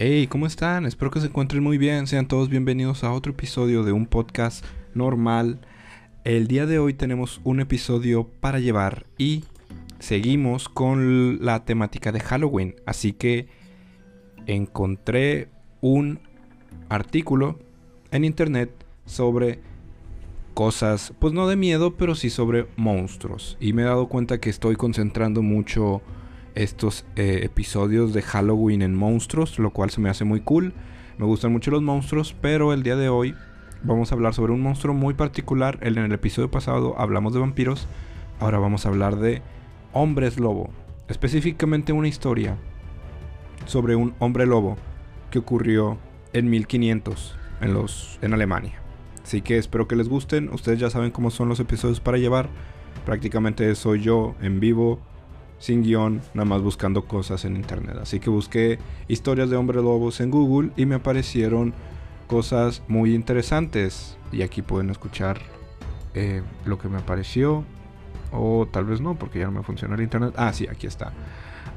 Hey, ¿cómo están? Espero que se encuentren muy bien. Sean todos bienvenidos a otro episodio de un podcast normal. El día de hoy tenemos un episodio para llevar y seguimos con la temática de Halloween. Así que encontré un artículo en internet sobre cosas, pues no de miedo, pero sí sobre monstruos. Y me he dado cuenta que estoy concentrando mucho estos eh, episodios de Halloween en monstruos, lo cual se me hace muy cool. Me gustan mucho los monstruos, pero el día de hoy vamos a hablar sobre un monstruo muy particular. En el episodio pasado hablamos de vampiros, ahora vamos a hablar de hombres lobo. Específicamente una historia sobre un hombre lobo que ocurrió en 1500 en, los, en Alemania. Así que espero que les gusten. Ustedes ya saben cómo son los episodios para llevar. Prácticamente soy yo en vivo, sin guion, nada más buscando cosas en internet. Así que busqué historias de hombres lobos en Google y me aparecieron cosas muy interesantes. Y aquí pueden escuchar eh, lo que me apareció. O tal vez no, porque ya no me funciona el internet. Ah, sí, aquí está.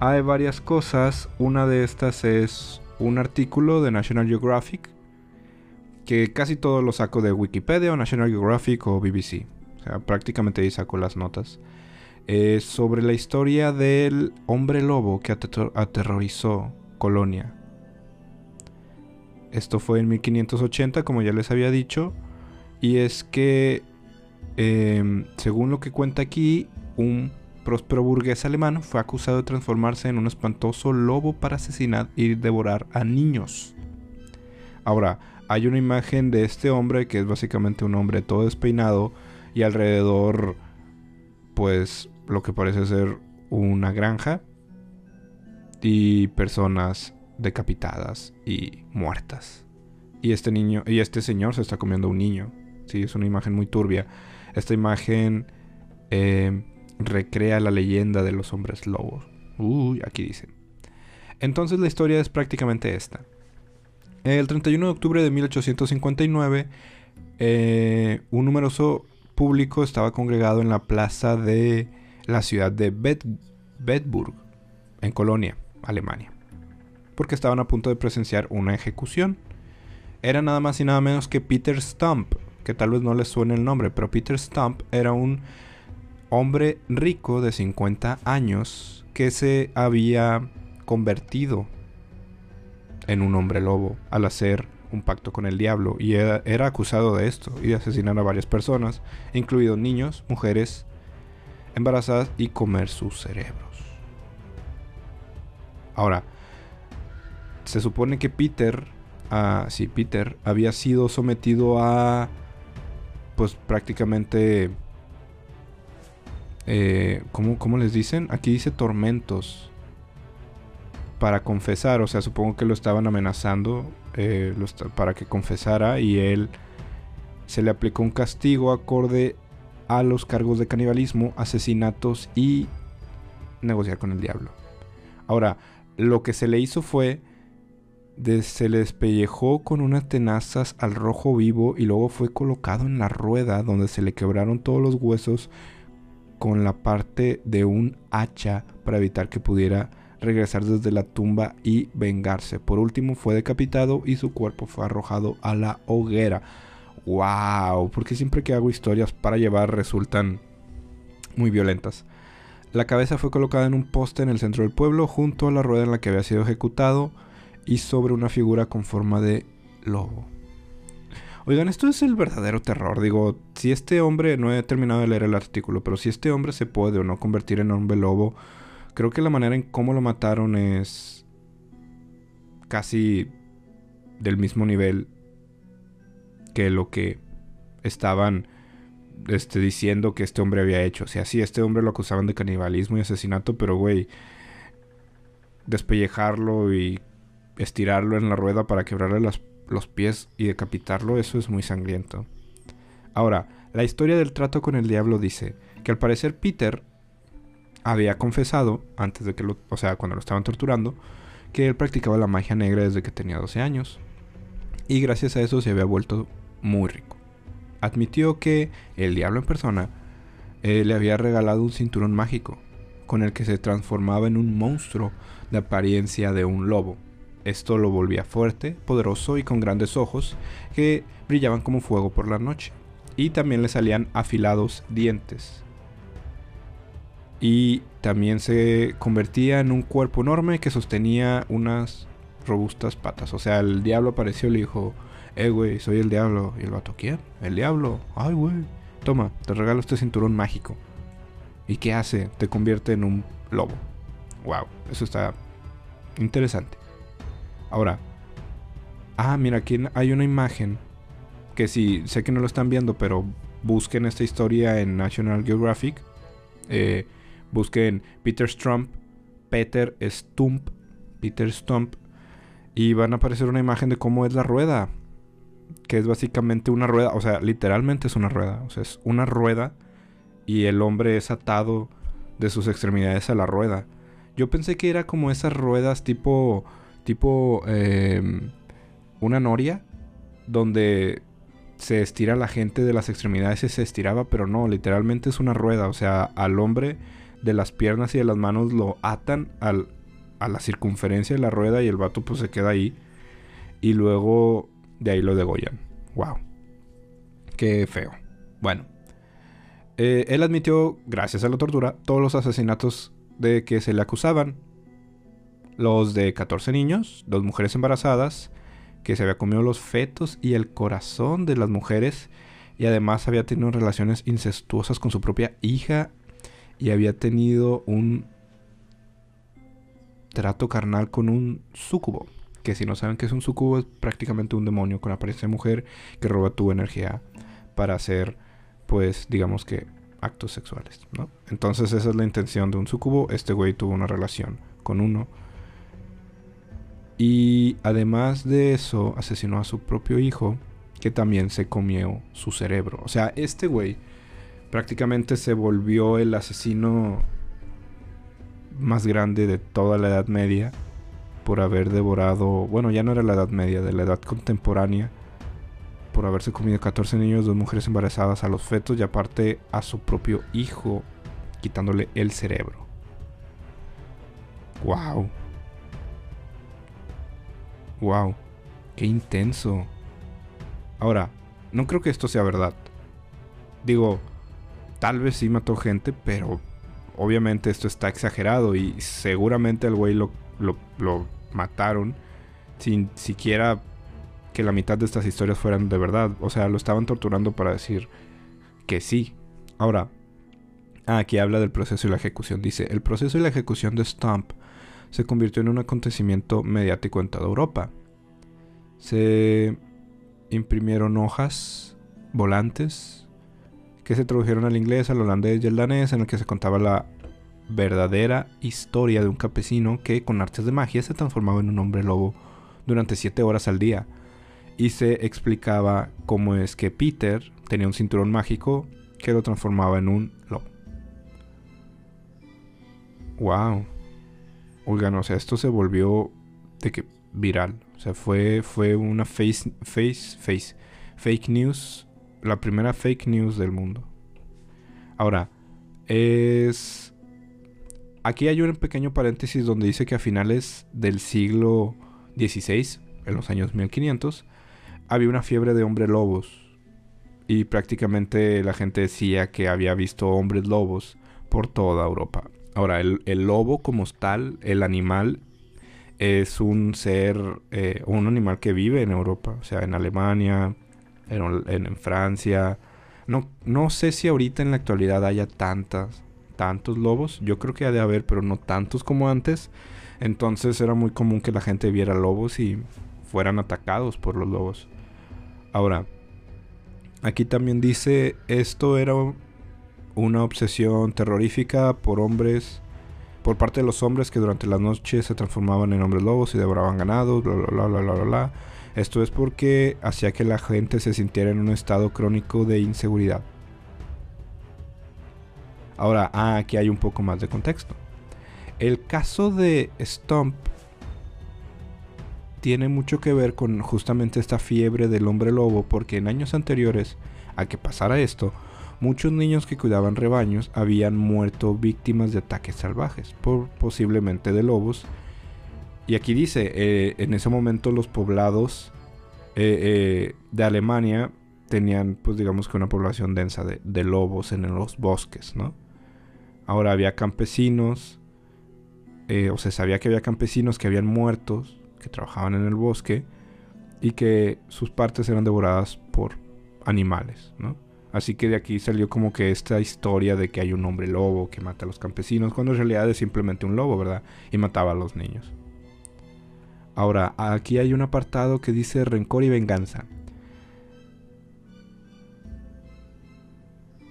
Hay varias cosas. Una de estas es un artículo de National Geographic que casi todo lo saco de Wikipedia o National Geographic o BBC. O sea, prácticamente ahí saco las notas. Es sobre la historia del hombre lobo que aterrorizó Colonia. Esto fue en 1580, como ya les había dicho. Y es que, em, según lo que cuenta aquí, un próspero burgués alemán fue acusado de transformarse en un espantoso lobo para asesinar y devorar a niños. Ahora, hay una imagen de este hombre que es básicamente un hombre todo despeinado y alrededor pues lo que parece ser una granja y personas decapitadas y muertas. Y este niño y este señor se está comiendo un niño. Sí, es una imagen muy turbia. Esta imagen eh, recrea la leyenda de los hombres lobos. Uy, aquí dice. Entonces la historia es prácticamente esta. El 31 de octubre de 1859, eh, un numeroso público estaba congregado en la plaza de la ciudad de Bedburg, en Colonia, Alemania, porque estaban a punto de presenciar una ejecución. Era nada más y nada menos que Peter Stump, que tal vez no les suene el nombre, pero Peter Stump era un hombre rico de 50 años que se había convertido en un hombre lobo al hacer un pacto con el diablo y era, acusado de esto y de asesinar a varias personas, incluidos niños, mujeres embarazadas y comer sus cerebros. Ahora, se supone que Peter, ah, sí, Peter había sido sometido a, pues prácticamente, eh, ¿cómo, ¿cómo les dicen? Aquí dice tormentos para confesar, o sea, supongo que lo estaban amenazando eh, para que confesara y él se le aplicó un castigo acorde a los cargos de canibalismo, asesinatos y negociar con el diablo. Ahora, lo que se le hizo fue se le despellejó con unas tenazas al rojo vivo y luego fue colocado en la rueda donde se le quebraron todos los huesos con la parte de un hacha para evitar que pudiera regresar desde la tumba y vengarse. Por último fue decapitado y su cuerpo fue arrojado a la hoguera. ¡Wow! Porque siempre que hago historias para llevar resultan muy violentas. La cabeza fue colocada en un poste en el centro del pueblo junto a la rueda en la que había sido ejecutado y sobre una figura con forma de lobo. Oigan, esto es el verdadero terror. Digo, si este hombre, no he terminado de leer el artículo, pero si este hombre se puede o no convertir en hombre lobo, Creo que la manera en cómo lo mataron es casi del mismo nivel que lo que estaban este, diciendo que este hombre había hecho. O sea, sí, este hombre lo acusaban de canibalismo y asesinato, pero güey, despellejarlo y estirarlo en la rueda para quebrarle los pies y decapitarlo, eso es muy sangriento. Ahora, la historia del trato con el diablo dice que al parecer Peter había confesado, antes de que lo, o sea, cuando lo estaban torturando, que él practicaba la magia negra desde que tenía 12 años. Y gracias a eso se había vuelto muy rico. Admitió que el diablo en persona eh, le había regalado un cinturón mágico, con el que se transformaba en un monstruo de apariencia de un lobo. Esto lo volvía fuerte, poderoso y con grandes ojos que brillaban como fuego por la noche. Y también le salían afilados dientes. Y también se convertía en un cuerpo enorme que sostenía unas robustas patas. O sea, el diablo apareció y le dijo, eh, güey, soy el diablo. Y el vato, ¿quién? El diablo. Ay, güey. Toma, te regalo este cinturón mágico. ¿Y qué hace? Te convierte en un lobo. Wow, eso está interesante. Ahora, ah, mira, aquí hay una imagen que sí, sé que no lo están viendo, pero busquen esta historia en National Geographic. Eh, busquen Peter Stump, Peter Stump, Peter Stump, y van a aparecer una imagen de cómo es la rueda. Que es básicamente una rueda, o sea, literalmente es una rueda. O sea, es una rueda y el hombre es atado de sus extremidades a la rueda. Yo pensé que era como esas ruedas tipo, tipo, em, una noria, donde se estira la gente de las extremidades y se estiraba, pero no, literalmente es una rueda. O sea, al hombre de las piernas y de las manos lo atan al, a la circunferencia de la rueda y el vato pues se queda ahí. Y luego de ahí lo degollan. Wow. Qué feo. Bueno. Eh, él admitió, gracias a la tortura, todos los asesinatos de que se le acusaban. Los de 14 niños, dos mujeres embarazadas, que se había comido los fetos y el corazón de las mujeres, y además había tenido relaciones incestuosas con su propia hija, y había tenido un trato carnal con un súcubo. Que si no saben qué es un súcubo, es prácticamente un demonio con apariencia de mujer que roba tu energía para hacer, pues, digamos que actos sexuales, ¿no? Entonces esa es la intención de un sucubo. Este güey tuvo una relación con uno. Y además de eso, asesinó a su propio hijo, que también se comió su cerebro. O sea, este güey prácticamente se volvió el asesino más grande de toda la Edad Media por haber devorado, bueno, ya no era la Edad Media, de la Edad Contemporánea por haberse comido 14 niños, dos mujeres embarazadas, a los fetos y aparte a su propio hijo, quitándole el cerebro. ¡Wow! ¡Wow! ¡Qué intenso! Ahora, no creo que esto sea verdad. Digo, tal vez sí mató gente, pero obviamente esto está exagerado y seguramente al güey lo, lo, mataron sin siquiera que la mitad de estas historias fueran de verdad. O sea, lo estaban torturando para decir que sí. Ahora, ah, aquí habla del proceso y la ejecución. Dice, el proceso y la ejecución de Stump se convirtió en un acontecimiento mediático en toda Europa. Se imprimieron hojas, volantes, que se tradujeron al inglés, al holandés y al danés, en el que se contaba la verdadera historia de un campesino que con artes de magia se transformaba en un hombre lobo durante siete horas al día y se explicaba cómo es que Peter tenía un cinturón mágico que lo transformaba en un lobo. Wow. Oigan, o sea, esto se volvió de que viral. O sea, fue, fue una face, face, face, fake news. La primera fake news del mundo. Ahora, es... Aquí hay un pequeño paréntesis donde dice que a finales del siglo XVI, en los años 1500, había una fiebre de hombres lobos. Y prácticamente la gente decía que había visto hombres lobos por toda Europa. Ahora, el, lobo como tal, el animal, es un ser, eh, un animal que vive en Europa. O sea, en Alemania, en, en, Francia. No, no sé si ahorita en la actualidad haya tantas, tantos lobos. Yo creo que ha de haber, pero no tantos como antes. Entonces era muy común que la gente viera lobos y fueran atacados por los lobos. Ahora, aquí también dice, esto era una obsesión terrorífica por hombres, por parte de los hombres que durante las noches se transformaban en hombres lobos y devoraban ganado, bla, bla, bla, bla, bla, bla. Esto es porque hacía que la gente se sintiera en un estado crónico de inseguridad. Ahora, ah, aquí hay un poco más de contexto. El caso de Stump tiene mucho que ver con justamente esta fiebre del hombre lobo, porque en años anteriores a que pasara esto, muchos niños que cuidaban rebaños habían muerto víctimas de ataques salvajes, por posiblemente de lobos, y aquí dice, eh, en ese momento los poblados eh, eh, de Alemania tenían, pues digamos que una población densa de, de, lobos en los bosques, ¿no? Ahora había campesinos, o se sabía que había campesinos que habían muertos, que trabajaban en el bosque, y que sus partes eran devoradas por animales, ¿no? Así que de aquí salió como que esta historia de que hay un hombre lobo que mata a los campesinos, cuando en realidad es simplemente un lobo, ¿verdad? Y mataba a los niños. Ahora, aquí hay un apartado que dice rencor y venganza.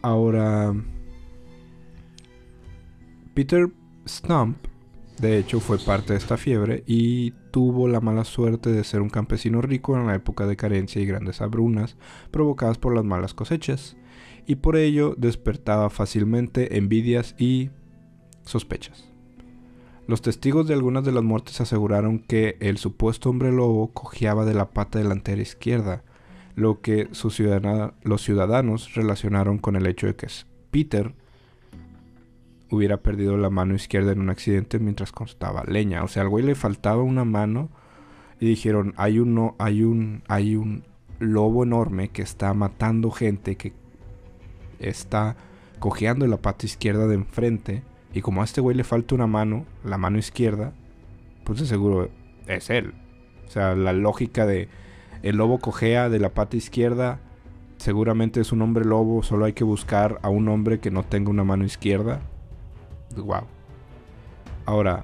Ahora, Peter Stump, de hecho, fue parte de esta fiebre y tuvo la mala suerte de ser un campesino rico en la época de carencia y grandes habrunas provocadas por las malas cosechas, y por ello despertaba fácilmente envidias y sospechas. Los testigos de algunas de las muertes aseguraron que el supuesto hombre lobo cojeaba de la pata delantera izquierda, lo que los ciudadanos relacionaron con el hecho de que Peter hubiera perdido la mano izquierda en un accidente mientras constaba leña. O sea, al güey le faltaba una mano y dijeron, hay un, hay un, hay un lobo enorme que está matando gente, que está cojeando la pata izquierda de enfrente y como a este güey le falta una mano, la mano izquierda, pues de seguro es él. O sea, la lógica de el lobo cojea de la pata izquierda, seguramente es un hombre lobo, solo hay que buscar a un hombre que no tenga una mano izquierda. Wow. Ahora,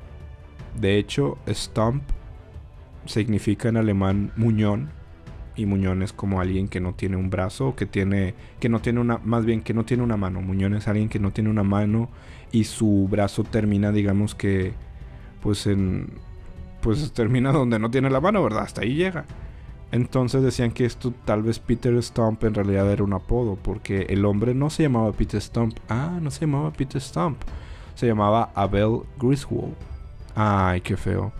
de hecho, Stump significa en alemán muñón y muñón es como alguien que no tiene un brazo, que tiene que no tiene una más bien que no tiene una mano. Muñón es alguien que no tiene una mano y su brazo termina, digamos que, pues en, pues termina donde no tiene la mano, ¿verdad? Hasta ahí llega. Entonces decían que esto tal vez Peter Stump en realidad era un apodo, porque el hombre no se llamaba Peter Stump. Ah, no se llamaba Peter Stump. Se llamaba Abel Griswold. Ay, qué feo.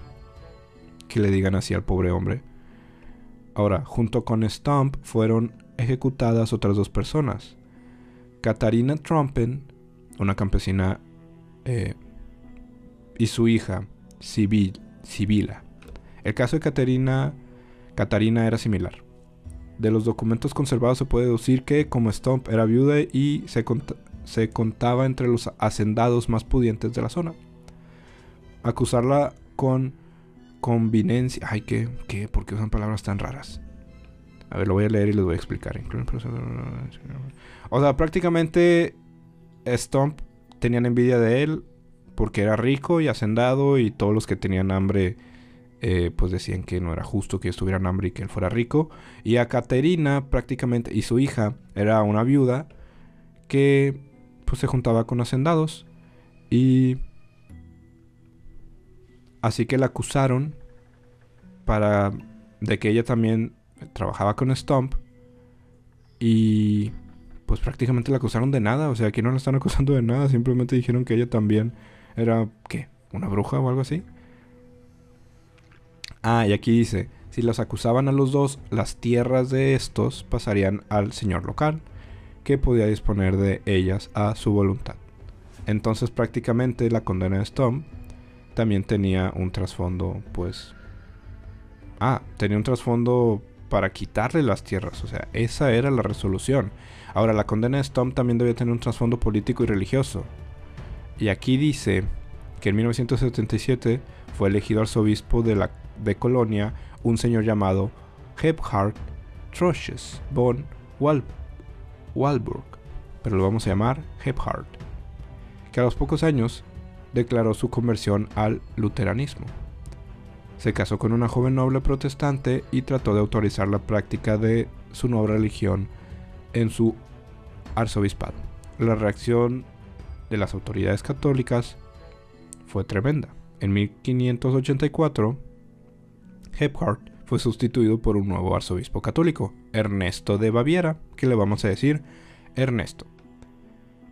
Que le digan así al pobre hombre. Ahora, junto con Stump fueron ejecutadas otras dos personas. Katarina Trumpen una campesina eh, y su hija, Sibila. El caso de Caterina, Catarina era similar. De los documentos conservados se puede deducir que, como Stump era viuda y se, se contaba entre los hacendados más pudientes de la zona. Acusarla con convivencia. Ay, ¿qué? ¿Qué? ¿Por qué usan palabras tan raras? A ver, lo voy a leer y les voy a explicar. O sea, prácticamente Stomp tenían envidia de él porque era rico y hacendado y todos los que tenían hambre eh, pues decían que no era justo que estuvieran hambre y que él fuera rico. Y a Caterina prácticamente y su hija era una viuda que pues se juntaba con hacendados y así que la acusaron para de que ella también trabajaba con Stomp y pues prácticamente la acusaron de nada. O sea, aquí no la están acusando de nada. Simplemente dijeron que ella también era, ¿qué? ¿Una bruja o algo así? Ah, y aquí dice, si los acusaban a los dos, las tierras de estos pasarían al señor local, que podía disponer de ellas a su voluntad. Entonces prácticamente la condena de Stone también tenía un trasfondo, pues... Ah, tenía un trasfondo para quitarle las tierras. O sea, esa era la resolución. Ahora, la condena de Stump también debía tener un trasfondo político y religioso. Y aquí dice que en 1977 fue elegido arzobispo de, la, de Colonia un señor llamado Gebhard Trosches von Walburg, pero lo vamos a llamar Gebhard, que a los pocos años declaró su conversión al luteranismo. Se casó con una joven noble protestante y trató de autorizar la práctica de su nueva religión en su arzobispado. La reacción de las autoridades católicas fue tremenda. En 1584, Gebhardt fue sustituido por un nuevo arzobispo católico, Ernesto de Baviera, que le vamos a decir Ernesto.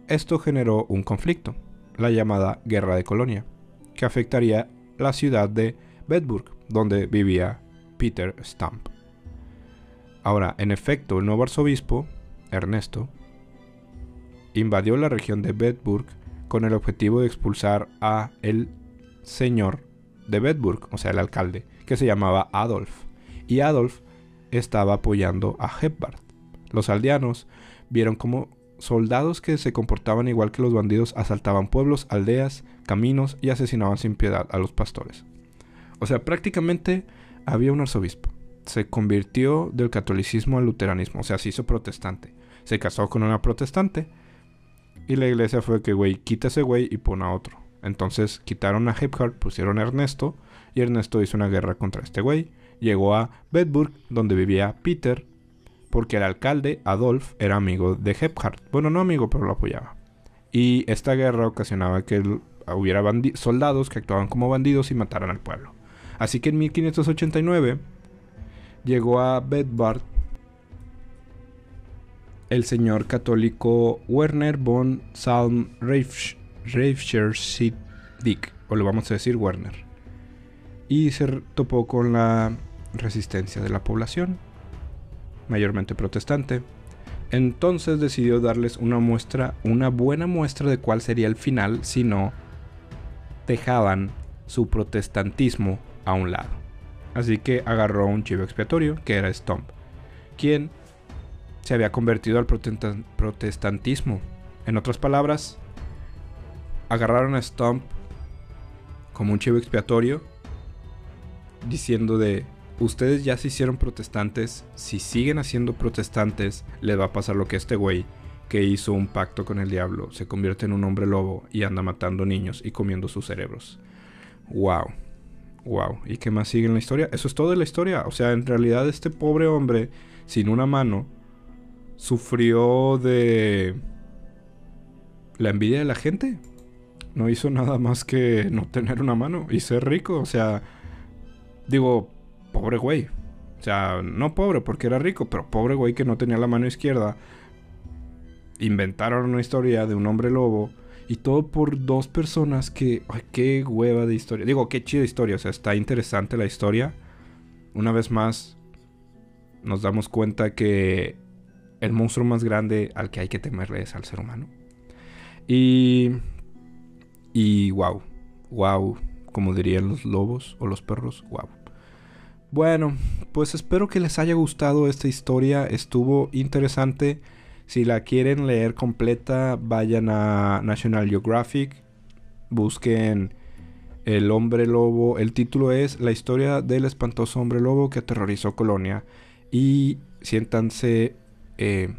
Esto generó un conflicto, la llamada Guerra de Colonia, que afectaría la ciudad de Bedburg, donde vivía Peter Stump. Ahora, en efecto, el nuevo arzobispo, Ernesto, invadió la región de Bedburg con el objetivo de expulsar a el señor de Bedburg, o sea, el alcalde, que se llamaba Adolf. Y Adolf estaba apoyando a Hepbart. Los aldeanos vieron como soldados que se comportaban igual que los bandidos asaltaban pueblos, aldeas, caminos y asesinaban sin piedad a los pastores. O sea, prácticamente había un arzobispo. Se convirtió del catolicismo al luteranismo, o sea, se hizo protestante. Se casó con una protestante y la iglesia fue que, güey, quita ese güey y pone a otro. Entonces quitaron a Hephardt, pusieron a Ernesto y Ernesto hizo una guerra contra este güey. Llegó a Bedburg, donde vivía Peter, porque el alcalde, Adolf, era amigo de Hephardt. Bueno, no amigo, pero lo apoyaba. Y esta guerra ocasionaba que hubiera soldados que actuaban como bandidos y mataran al pueblo. Así que en 1589 llegó a Bedburg el señor católico Werner von Salm Dick, o le vamos a decir Werner. Y se topó con la resistencia de la población, mayormente protestante. Entonces decidió darles una muestra, una buena muestra de cuál sería el final si no dejaban su protestantismo a un lado. Así que agarró un chivo expiatorio que era Stomp, quien se había convertido al protestantismo. En otras palabras, agarraron a Stomp como un chivo expiatorio, diciendo de, ustedes ya se hicieron protestantes, si siguen haciendo protestantes, les va a pasar lo que este güey, que hizo un pacto con el diablo, se convierte en un hombre lobo y anda matando niños y comiendo sus cerebros. Wow. Wow. ¿Y qué más sigue en la historia? Eso es todo de la historia. O sea, en realidad este pobre hombre, sin una mano, sufrió de la envidia de la gente. No hizo nada más que no tener una mano y ser rico. O sea, digo, pobre güey. O sea, no pobre porque era rico, pero pobre güey que no tenía la mano izquierda. Inventaron una historia de un hombre lobo. Y todo por dos personas que... Ay, qué hueva de historia. Digo, qué chida historia. O sea, está interesante la historia. Una vez más, nos damos cuenta que el monstruo más grande al que hay que temerle es al ser humano. Y. Y wow. Wow. Como dirían los lobos o los perros. Wow. Bueno, pues espero que les haya gustado esta historia. Estuvo interesante. Si la quieren leer completa, vayan a National Geographic. Busquen El hombre lobo. El título es La historia del espantoso hombre lobo que aterrorizó Colonia. Y siéntanse eh,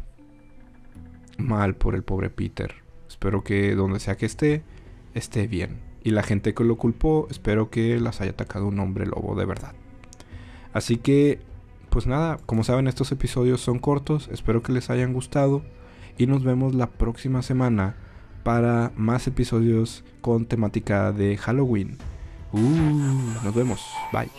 mal por el pobre Peter. Espero que donde sea que esté, esté bien. Y la gente que lo culpó, espero que las haya atacado un hombre lobo de verdad. Así que, pues nada, como saben, estos episodios son cortos. Espero que les hayan gustado. Y nos vemos la próxima semana para más episodios con temática de Halloween. Uh, nos vemos. Bye.